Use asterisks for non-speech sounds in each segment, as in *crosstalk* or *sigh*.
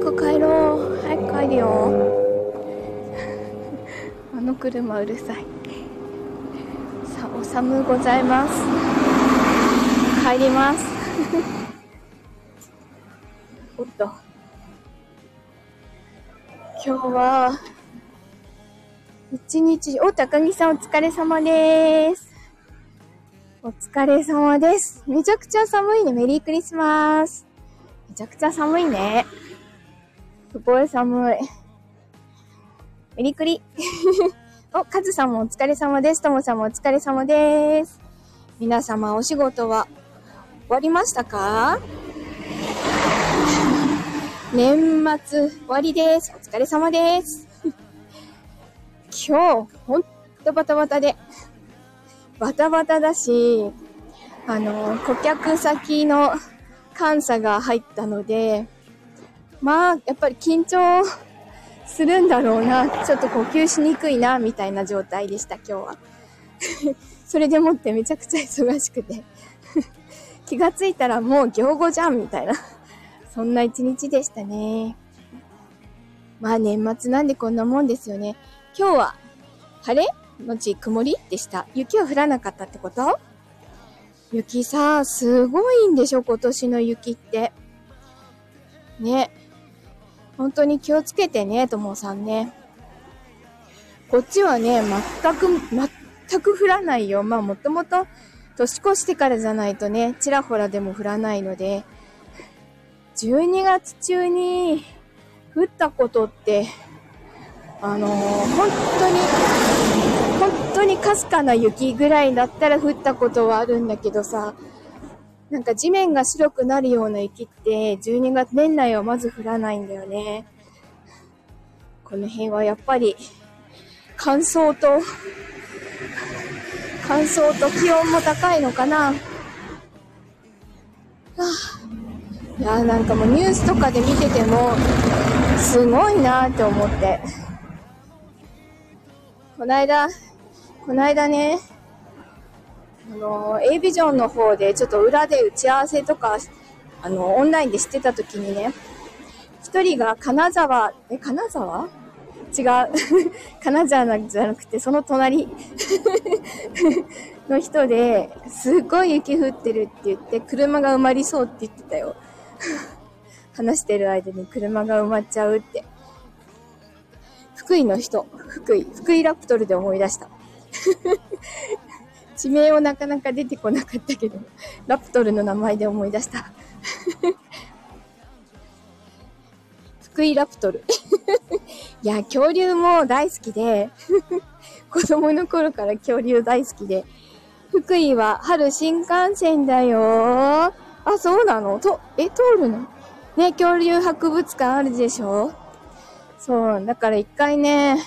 く帰ろう。早く帰るよ。*laughs* あの車うるさい。さあ、お寒ございます。帰ります。*laughs* おっと。今日は、一日、お、高木さんお疲れ様です。お疲れ様です。めちゃくちゃ寒いね。メリークリスマス。めちゃくちゃ寒いね。すごい寒い。メリクリ。*laughs* お、カズさんもお疲れ様です。ともさんもお疲れ様です。皆様お仕事は終わりましたか？年末終わりです。お疲れ様です。今日、ほんとバタバタで、バタバタだし、あの、顧客先の監査が入ったので、まあ、やっぱり緊張するんだろうな。ちょっと呼吸しにくいな、みたいな状態でした、今日は。*laughs* それでもってめちゃくちゃ忙しくて *laughs* 気がついたらもう行後じゃん、みたいなそんな一日でしたね。まあ年末なんでこんなもんですよね。今日は晴れのち曇りでした。雪は降らなかったってこと？雪さ、すごいんでしょ今年の雪って。ね。本当に気をつけてね、ともさんね。こっちはね、全く、全く降らないよ。まあもともと年越してからじゃないとね、ちらほらでも降らないので、12月中に降ったことって、あのー、本当に、本当にかすかな雪ぐらいだったら降ったことはあるんだけどさ、なんか地面が白くなるような雪って12月年内はまず降らないんだよね。この辺はやっぱり乾燥と、乾燥と気温も高いのかな。はあいやなんかもうニュースとかで見てても、すごいなって思って。こないだ、こないだね、あの、A ビジョンの方でちょっと裏で打ち合わせとか、あの、オンラインで知ってた時にね、一人が金沢、え、金沢？違う。*laughs* 金沢じゃなくて、その隣 *laughs* の人で、すっごい雪降ってるって言って、車が埋まりそうって言ってたよ。*laughs* 話してる間に車が埋まっちゃうって。福井の人、福井、福井ラプトルで思い出した。地名をなかなか出てこなかったけど、ラプトルの名前で思い出した。*laughs* 福井ラプトル。*laughs* いや、恐竜も大好きで、*laughs* 子供の頃から恐竜大好きで、福井は春新幹線だよあ、そうなの？と、え、通るの？ね、恐竜博物館あるでしょ？そう、だから一回ね、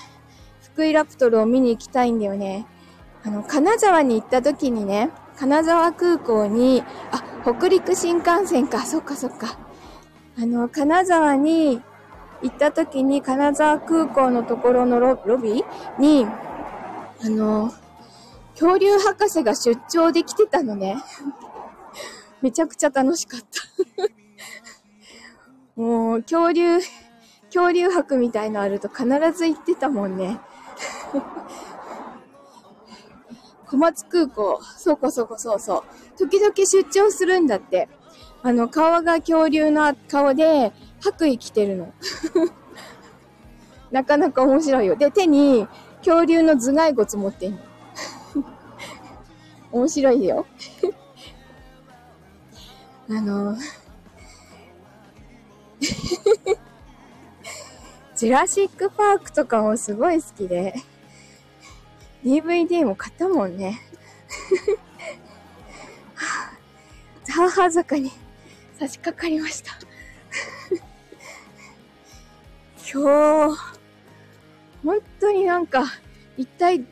福井ラプトルを見に行きたいんだよね。あの、金沢に行った時にね、金沢空港に、あ、北陸新幹線か、*laughs* そっかそっか。あの、金沢に行った時に、金沢空港のところのロロビーに、あの、恐竜博士が出張できてたのね。*laughs* めちゃくちゃ楽しかった *laughs* もう、恐竜、恐竜博みたいのあると必ず行ってたもんね。小松空港。そうこそうこそうそう。時々出張するんだって。あの、顔が恐竜の顔で、白衣着てるの。*laughs* なかなか面白いよ。で、手に恐竜の頭蓋骨持ってんの。*laughs* 面白いよ。*laughs* あの、ジュラシックパークとかもすごい好きで。DVD も買ったもんね。*laughs* ザーハー坂に差し掛かりました。*laughs* 今日、本当になんか、一体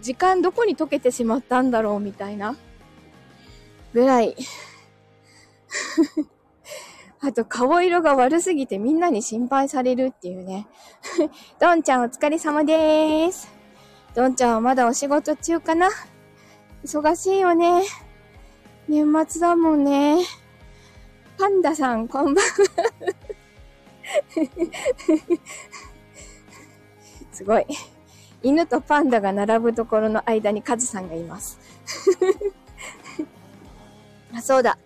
時間どこに溶けてしまったんだろうみたいなぐらい。*laughs* あと顔色が悪すぎてみんなに心配されるっていうね。どんちゃんお疲れ様でーす。どんちゃんはまだお仕事中かな？忙しいよね。年末だもんね。パンダさん、こんばんは。*laughs* すごい。犬とパンダが並ぶところの間にカズさんがいます。*laughs* あ、そうだ。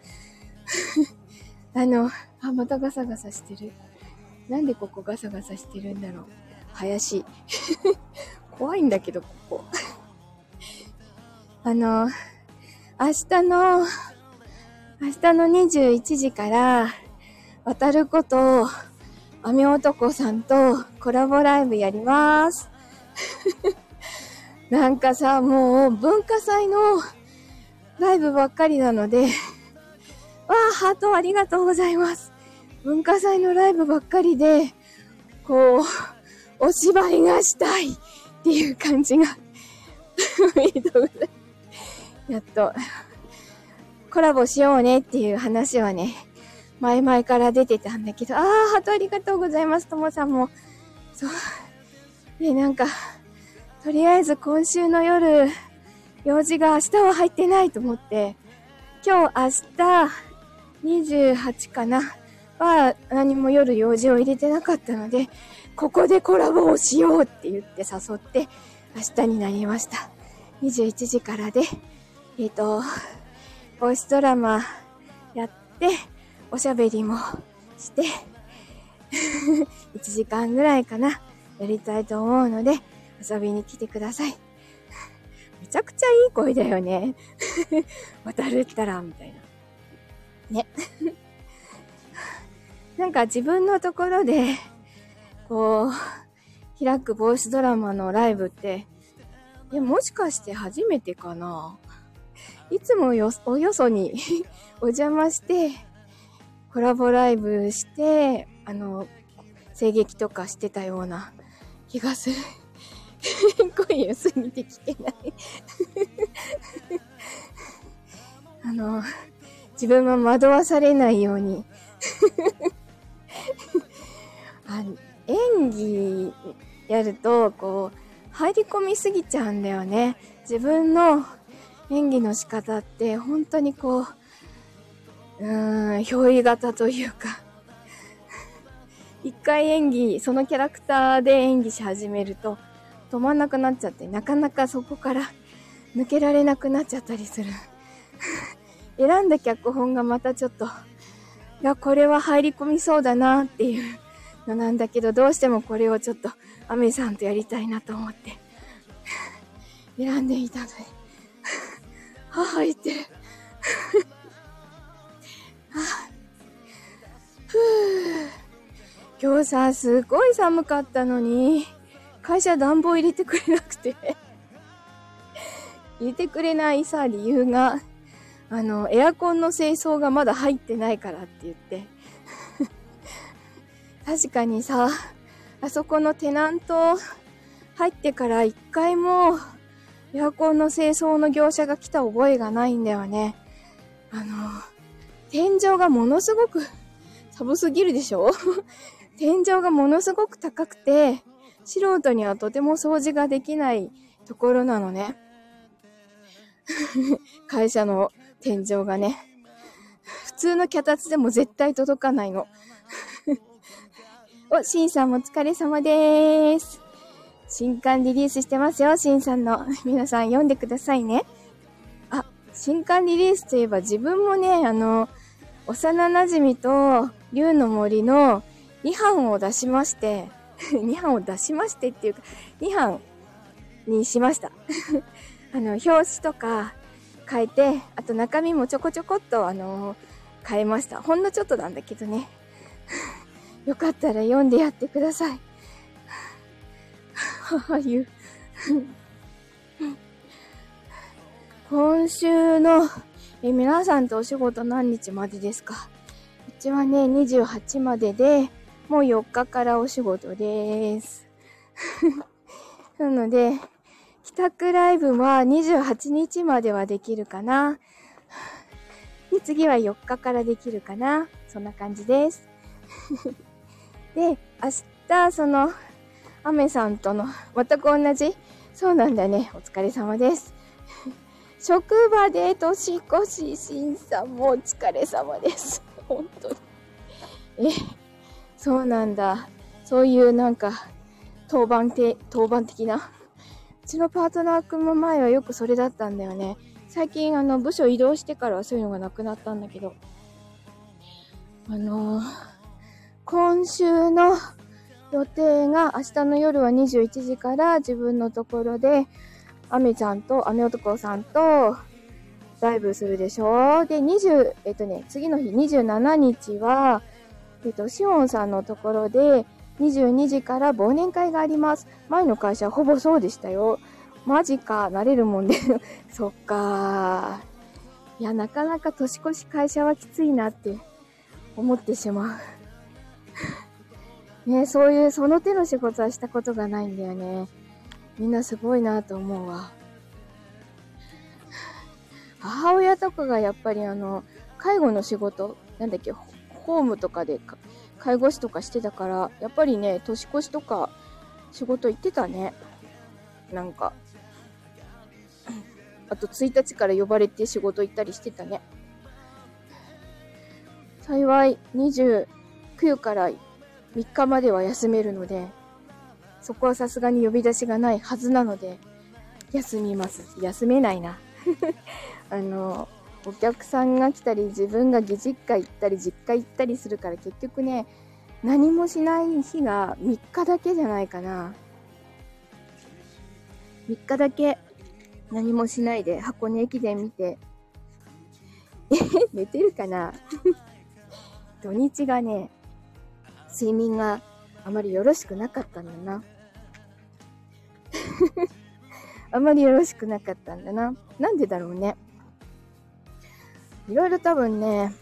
*laughs* あの、あ、またガサガサしてる。なんでここガサガサしてるんだろう。林。怖いんだけど、ここ。*laughs* あの、明日の、明日の21時から、渡ること、雨男さんとコラボライブやります。*laughs* なんかさ、もう文化祭のライブばっかりなので、*laughs* わあ、ハートありがとうございます。文化祭のライブばっかりで、こう、お芝居がしたいっていう感じがいいとやっと、コラボしようねっていう話はね、前々から出てたんだけど、ああ、ハートありがとうございます、ともさんも。そう。で、なんか、とりあえず今週の夜、用事が明日は入ってないと思って、今日明日28かなは何も夜用事を入れてなかったので、ここでコラボをしようって言って誘って明日になりました。21時からで、えっ、ー、と、ボイスドラマやって、おしゃべりもして、*laughs* 1時間ぐらいかな、やりたいと思うので、遊びに来てください。めちゃくちゃいい声だよね。*laughs* 渡るったら、みたいな。ね。なんか自分のところで、*laughs* こう、開くボイスドラマのライブって、え、もしかして初めてかな。いつもよ、およそに *laughs* お邪魔して、コラボライブして、あの、声劇とかしてたような気がする。*laughs* 声良すぎて聞けない。あの、自分も惑わされないように。*laughs* あ演技やると、こう、入り込みすぎちゃうんだよね。自分の演技の仕方って本当にこう、うーん、憑依型というか *laughs* 一回演技、そのキャラクターで演技し始めると、止まんなくなっちゃって、なかなかそこから抜けられなくなっちゃったりする。*laughs* 選んだ脚本がまたちょっと、いや、これは入り込みそうだなっていう。*laughs* のなんだけど、どうしてもこれをちょっと、アメさんとやりたいなと思って、*laughs* 選んでいたので、*laughs* 母言って。る。ふぅ。今日さ、すっごい寒かったのに、会社暖房入れてくれなくて。入れてくれないさ、理由が、あの、エアコンの清掃がまだ入ってないからって言って *laughs* 確かにさ、あそこのテナント入ってから一回もエアコンの清掃の業者が来た覚えがないんだよね。あの、天井がものすごく寒すぎるでしょ？*laughs* 天井がものすごく高くて、素人にはとても掃除ができないところなのね。*laughs* 会社の天井がね。普通の脚立でも絶対届かないの。*laughs* お、シンさんもお疲れ様です。新刊リリースしてますよ、シンさんの。皆さん読んでくださいね。あ、新刊リリースといえば自分もね、あの、幼馴染と竜の森の2版を出しまして、*laughs* 2版を出しましてっていうか、2版にしました。*laughs* あの、表紙とか変えて、あと中身もちょこちょこっとあの、変えました。ほんのちょっとなんだけどね。*laughs* よかったら読んでやってください。はは言う。*laughs* 今週の、え、皆さんとお仕事何日までですか？うちはね、28までで、もう4日からお仕事です。*laughs* なので、帰宅ライブは28日まではできるかな。で、次は4日からできるかな。そんな感じです。*laughs* で、明日、その、アメさんとの、全く同じそうなんだね。お疲れ様です。*laughs* 職場で年越し審査もお疲れ様です。*laughs* 本当に。え、そうなんだ。そういうなんか、当番て、当番的な？うちのパートナーくんも前はよくそれだったんだよね。最近あの部署移動してからはそういうのがなくなったんだけど。あのー、今週の予定が明日の夜は21時から自分のところで、アメちゃんと、アメ男さんと、ライブするでしょ？で、20、えっとね、次の日27日は、えっと、シオンさんのところで、22時から忘年会があります。前の会社ほぼそうでしたよ。マジか、慣れるもんで。*laughs* そっかいや、なかなか年越し会社はきついなって思ってしまう。*laughs* ねそういう、その手の仕事はしたことがないんだよね。みんなすごいなと思うわ。母親とかがやっぱりあの、介護の仕事、なんだっけ、ホームとかで介護士とかしてたから、やっぱりね、年越しとか仕事行ってたね。なんか。あと1日から呼ばれて仕事行ったりしてたね。幸い29から3日までは休めるので、そこはさすがに呼び出しがないはずなので、休みます。休めないな。*laughs* あの、お客さんが来たり、自分が義実家行ったり、実家行ったりするから結局ね、何もしない日が3日だけじゃないかな。3日だけ何もしないで箱根駅伝見て、え寝てるかな？*laughs* 土日がね、睡眠があまりよろしくなかったんだな。*laughs* あまりよろしくなかったんだな。なんでだろうね。いろいろ多分ね、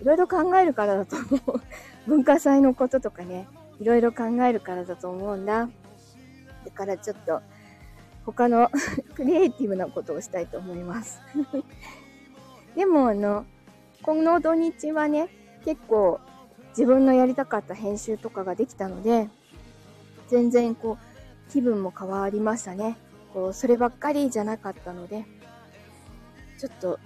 いろいろ考えるからだと思う。*laughs* 文化祭のこととかね、いろいろ考えるからだと思うんだ。だからちょっと、他の *laughs* クリエイティブなことをしたいと思います *laughs* でもあの、この土日はね、結構自分のやりたかった編集とかができたので、全然こう、気分も変わりましたね。こう、そればっかりじゃなかったので、ちょっと、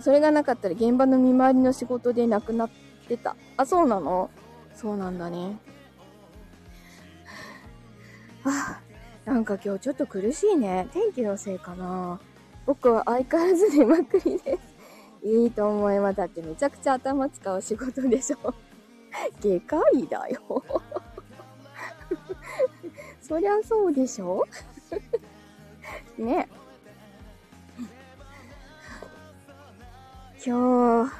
それがなかったら現場の見回りの仕事でなくなってた。あ、そうなの？そうなんだね。*sighs* あ、なんか今日ちょっと苦しいね。天気のせいかな。僕は相変わらず寝まくりです。*laughs* いいと思います。だってめちゃくちゃ頭使う仕事でしょ。外科医だよ。*laughs* そりゃそうでしょ *laughs* ね。今日、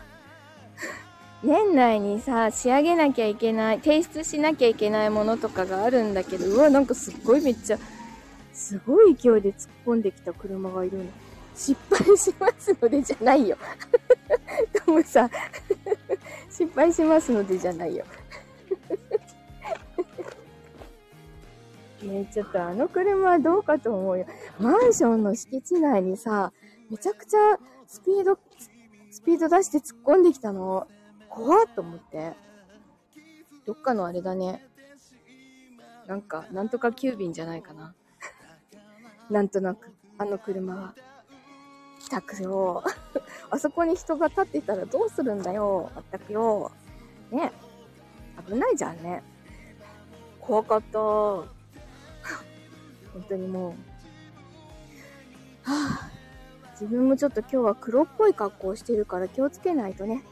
年内にさ、仕上げなきゃいけない、提出しなきゃいけないものとかがあるんだけど、うわ、なんかすっごいめっちゃ、すごい勢いで突っ込んできた車がいるの。失敗しますのでじゃないよ。トムさん失敗しますのでじゃないよ。ねちょっとあの車はどうかと思うよ。マンションの敷地内にさ、めちゃくちゃスピード、ピード出して突っ込んできたの。怖っと思って。どっかのあれだね。なんか、なんとか急便じゃないかな。*laughs* なんとなく、あの車は。来たくよ。*laughs* あそこに人が立ってたらどうするんだよ。まったくよ。ね。危ないじゃんね。怖かった。*laughs* 本当にもう。はあ、自分もちょっと今日は黒っぽい格好をしてるから気をつけないとね。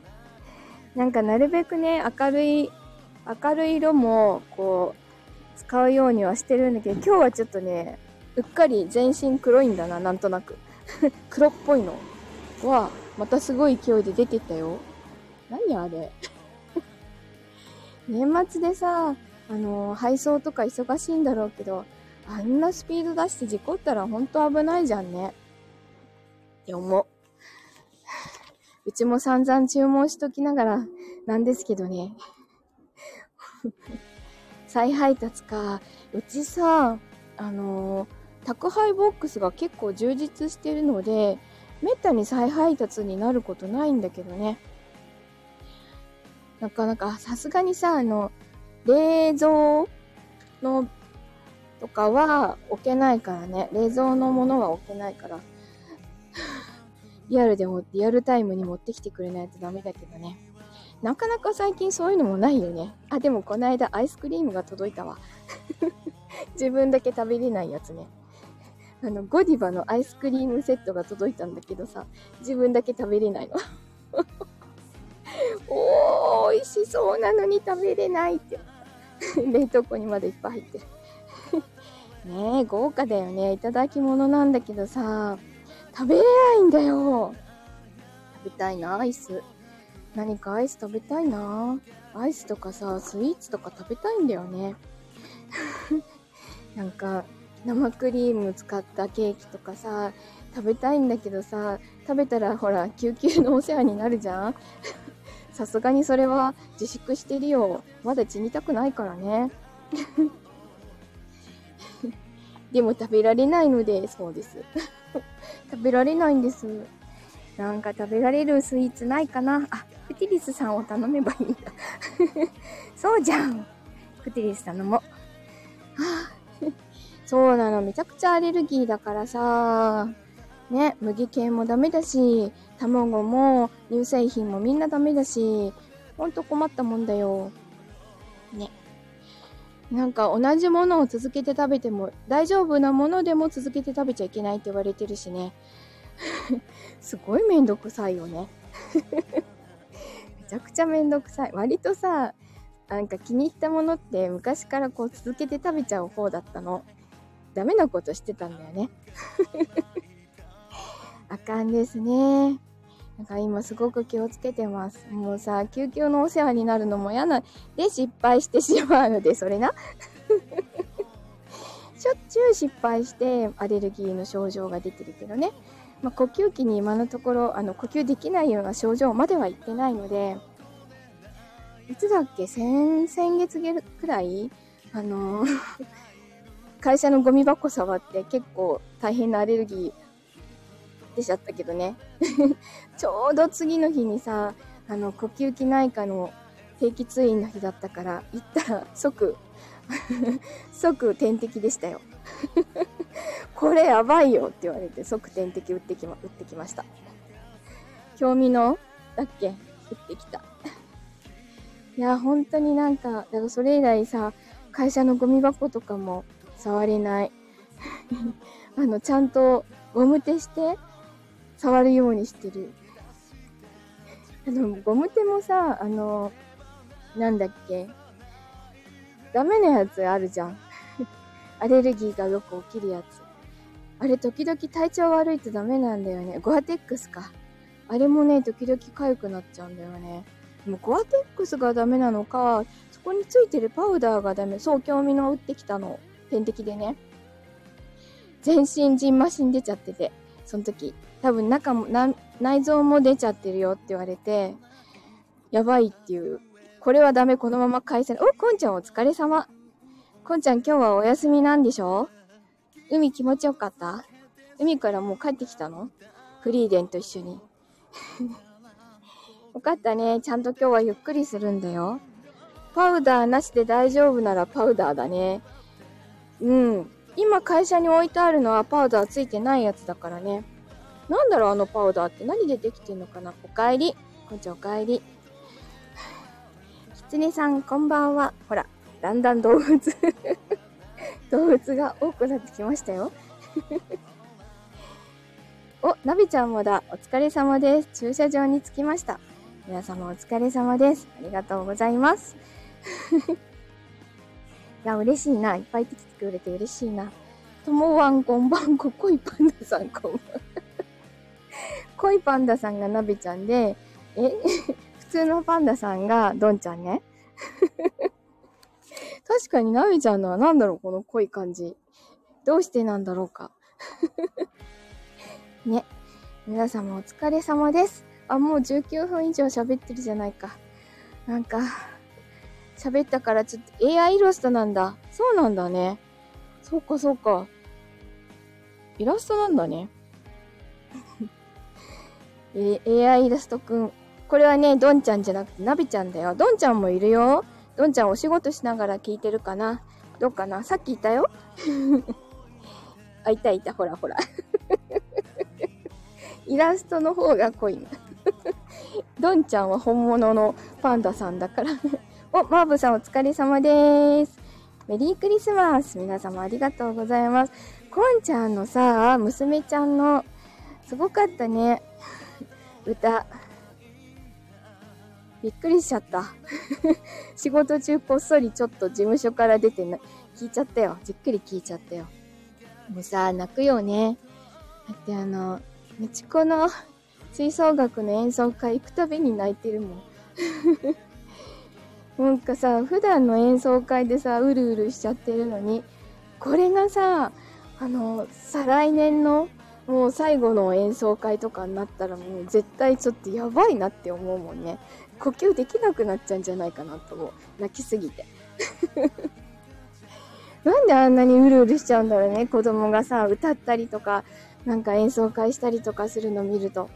*laughs* なんかなるべくね、明るい、明るい色も、こう、使うようにはしてるんだけど、今日はちょっとね、うっかり全身黒いんだな、なんとなく。*laughs* 黒っぽいのは、またすごい勢いで出てったよ。何あれ？*laughs* 年末でさ、あの、配送とか忙しいんだろうけど、あんなスピード出して事故ったらほんと危ないじゃんね。って思う。うちも散々注文しときながらなんですけどね。*laughs* 再配達か。うちさ、あのー宅配ボックスが結構充実してるので、めったに再配達になることないんだけどね。なかなか、さすがにさ、あの、冷蔵の、とかは置けないからね。冷蔵のものは置けないから。リアルでも、リアルタイムに持ってきてくれないとダメだけどね。なかなか最近そういうのもないよね。あ、でもこの間アイスクリームが届いたわ。*laughs* 自分だけ食べれないやつね。あの、ゴディバのアイスクリームセットが届いたんだけどさ、自分だけ食べれないの。*laughs* おー、美味しそうなのに食べれないって。*laughs* 冷凍庫にまでいっぱい入ってる。ねえ、豪華だよね。いただき物なんだけどさ、食べれないんだよ。食べたいな、アイス。何かアイス食べたいな。アイスとかさ、スイーツとか食べたいんだよね。*laughs* なんか、生クリーム使ったケーキとかさ、食べたいんだけどさ、食べたらほら、救急のお世話になるじゃん *laughs* さすがにそれは自粛してるよ。まだ死にたくないからね。*laughs* でも食べられないので、そうです。*laughs* 食べられないんです。なんか食べられるスイーツないかなあ、クティリスさんを頼めばいいんだ。*laughs* そうじゃん。クティリス頼もう。はあ、そうなの。めちゃくちゃアレルギーだからさ。ね、麦系もダメだし、卵も乳製品もみんなダメだし、ほんと困ったもんだよ。なんか同じものを続けて食べても大丈夫なものでも続けて食べちゃいけないって言われてるしね。*laughs* すごいめんどくさいよね。*laughs* めちゃくちゃめんどくさい。割とさ、なんか気に入ったものって昔からこう続けて食べちゃう方だったの。ダメなことしてたんだよね。*laughs* あかんですね。なんか今すごく気をつけてます。もうさ、救急のお世話になるのも嫌な、で失敗してしまうので、それな。*laughs* しょっちゅう失敗してアレルギーの症状が出てるけどね。まあ、呼吸器に今のところ、あの、呼吸できないような症状までは行ってないので、いつだっけ？先、先月くらい？あの *laughs* 会社のゴミ箱触って結構大変なアレルギー出ちゃったけどね。*laughs* ちょうど次の日にさ、あの、呼吸器内科の定期通院の日だったから、行ったら即、*laughs* 即点滴でしたよ。*laughs* これやばいよって言われて即点滴打ってきま、打ってきました。興味のだっけ打ってきた。いや、本当になんか、だからそれ以来さ、会社のゴミ箱とかも触れない。あの、ちゃんとゴム手して触るようにしてる。あの、ゴム手もさ、あの、なんだっけ。ダメなやつあるじゃん。*laughs* アレルギーがよく起きるやつ。あれ、時々体調悪いとダメなんだよね。ゴアテックスか。あれもね、時々痒くなっちゃうんだよね。でも、ゴアテックスがダメなのか、そこについてるパウダーがダメ。そう、興味の打ってきたの。点滴でね。全身ジンマシン出ちゃってて、その時。多分中も、内臓も出ちゃってるよって言われて、やばいっていう。これはダメ、このまま返せない。お、こんちゃんお疲れ様。こんちゃん今日はお休みなんでしょ？海気持ちよかった？海からもう帰ってきたの？フリーデンと一緒に。*laughs* よかったね。ちゃんと今日はゆっくりするんだよ。パウダーなしで大丈夫ならパウダーだね。うん。今会社に置いてあるのはパウダーついてないやつだからね。なんだろう、あのパウダーって何でできてんのかな？おかえり。こんちゃんおかえり。きつねさん、こんばんは。ほら、だんだん動物 *laughs* 動物が多くなってきましたよ。*laughs* お、ナビちゃんもだ。お疲れ様です。駐車場に着きました。皆様お疲れ様です。ありがとうございます。*laughs* いや、嬉しいな。いっぱい来てくれて嬉しいな。ともわんこんばんこ、こいパンダさんこんばん。濃いパンダさんがナビちゃんで、え？*laughs* 普通のパンダさんがドンちゃんね？*laughs* 確かにナビちゃんのは何だろうこの濃い感じ。どうしてなんだろうか。*laughs* ね。皆様お疲れ様です。あ、もう19分以上喋ってるじゃないか。なんか、喋ったからちょっと AI イラストなんだ。そうなんだね。そうかそうか。イラストなんだね。えー、AI イラストくん。これはね、ドンちゃんじゃなくてナビちゃんだよ。ドンちゃんもいるよ。ドンちゃんお仕事しながら聞いてるかなどうかな？さっきいたよ *laughs* あ、いたいた。ほらほら *laughs* イラストの方が濃いな *laughs* ドンちゃんは本物のパンダさんだからねお、マーブさんお疲れ様です。メリークリスマス皆様ありがとうございます。コンちゃんのさ、娘ちゃんの、すごかったね。歌。びっくりしちゃった。*laughs* 仕事中こっそりちょっと事務所から出てな、聞いちゃったよ。じっくり聞いちゃったよ。もうさ、泣くよね。だってあの、みちこの吹奏楽の演奏会行くたびに泣いてるもん。*laughs* なんかさ、普段の演奏会でさ、うるうるしちゃってるのに、これがさ、あの、再来年のもう最後の演奏会とかになったらもう絶対ちょっとやばいなって思うもんね。呼吸できなくなっちゃうんじゃないかなと思う。泣きすぎて。*laughs* なんであんなにうるうるしちゃうんだろうね。子供がさ、歌ったりとか、なんか演奏会したりとかするの見ると。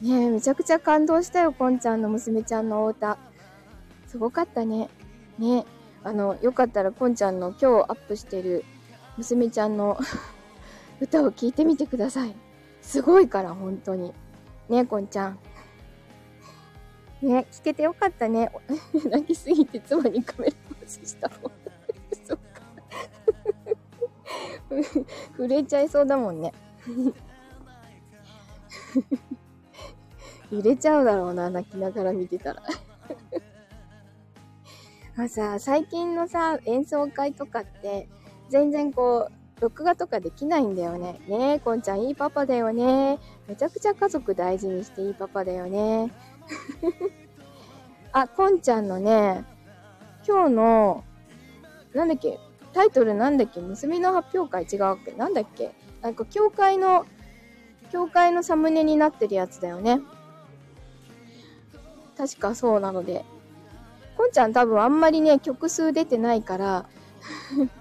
ねえ、めちゃくちゃ感動したよ、こんちゃんの娘ちゃんのお歌。すごかったね。ね。あの、よかったら、こんちゃんの今日アップしてる娘ちゃんの歌を聴いてみてください。すごいから、本当に。ねえ、こんちゃん。ね、聞けてよかったね。*laughs* 泣きすぎて妻にカメラ回ししたもん。*laughs* そっか。*laughs* 震えちゃいそうだもんね。揺れちゃうだろうな、泣きながら見てたら。まあさ、最近のさ、演奏会とかって、全然こう、録画とかできないんだよね。ねえ、こんちゃんいいパパだよね。めちゃくちゃ家族大事にしていいパパだよね。*laughs* あ、こんちゃんのね、今日の、なんだっけ、タイトルなんだっけ？娘の発表会違うっけ？なんだっけ？なんか、教会の、教会のサムネになってるやつだよね。確かそうなので、こんちゃん多分あんまりね、曲数出てないから *laughs*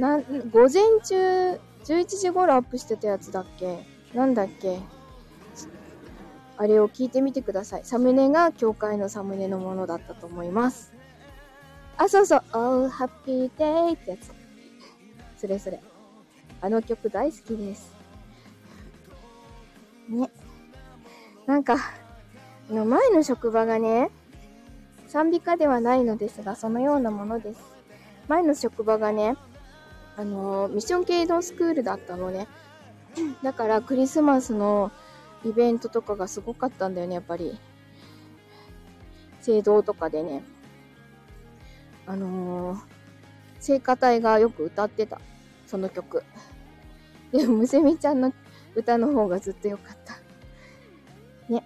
な、午前中、11時頃アップしてたやつだっけ？なんだっけ？あれを聞いてみてください。サムネが教会のサムネのものだったと思います。あ、そうそう。Oh, happy day ってやつ。それそれ。あの曲大好きです。ね。なんか、の前の職場がね、賛美歌ではないのですが、そのようなものです。前の職場がね、あのミッション系のスクールだったのね。*clears throat* だからクリスマスのイベントとかがすごかったんだよね、やっぱり。聖堂とかでね。あのー、聖歌隊がよく歌ってた。その曲。でも、むせみちゃんの歌の方がずっと良かった。ね。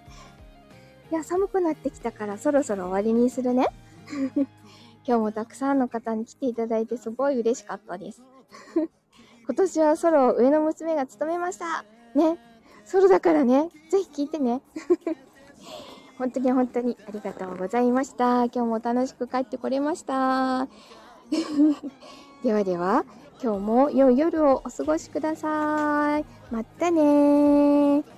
いや、寒くなってきたからそろそろ終わりにするね。*laughs* 今日もたくさんの方に来ていただいてすごい嬉しかったです。今年はソロを上の娘が務めました。ね。ソロだからね。ぜひ聞いてね。*laughs* 本当に本当にありがとうございました。今日も楽しく帰ってこれました。*laughs* ではでは、今日も良い夜をお過ごしください。またね。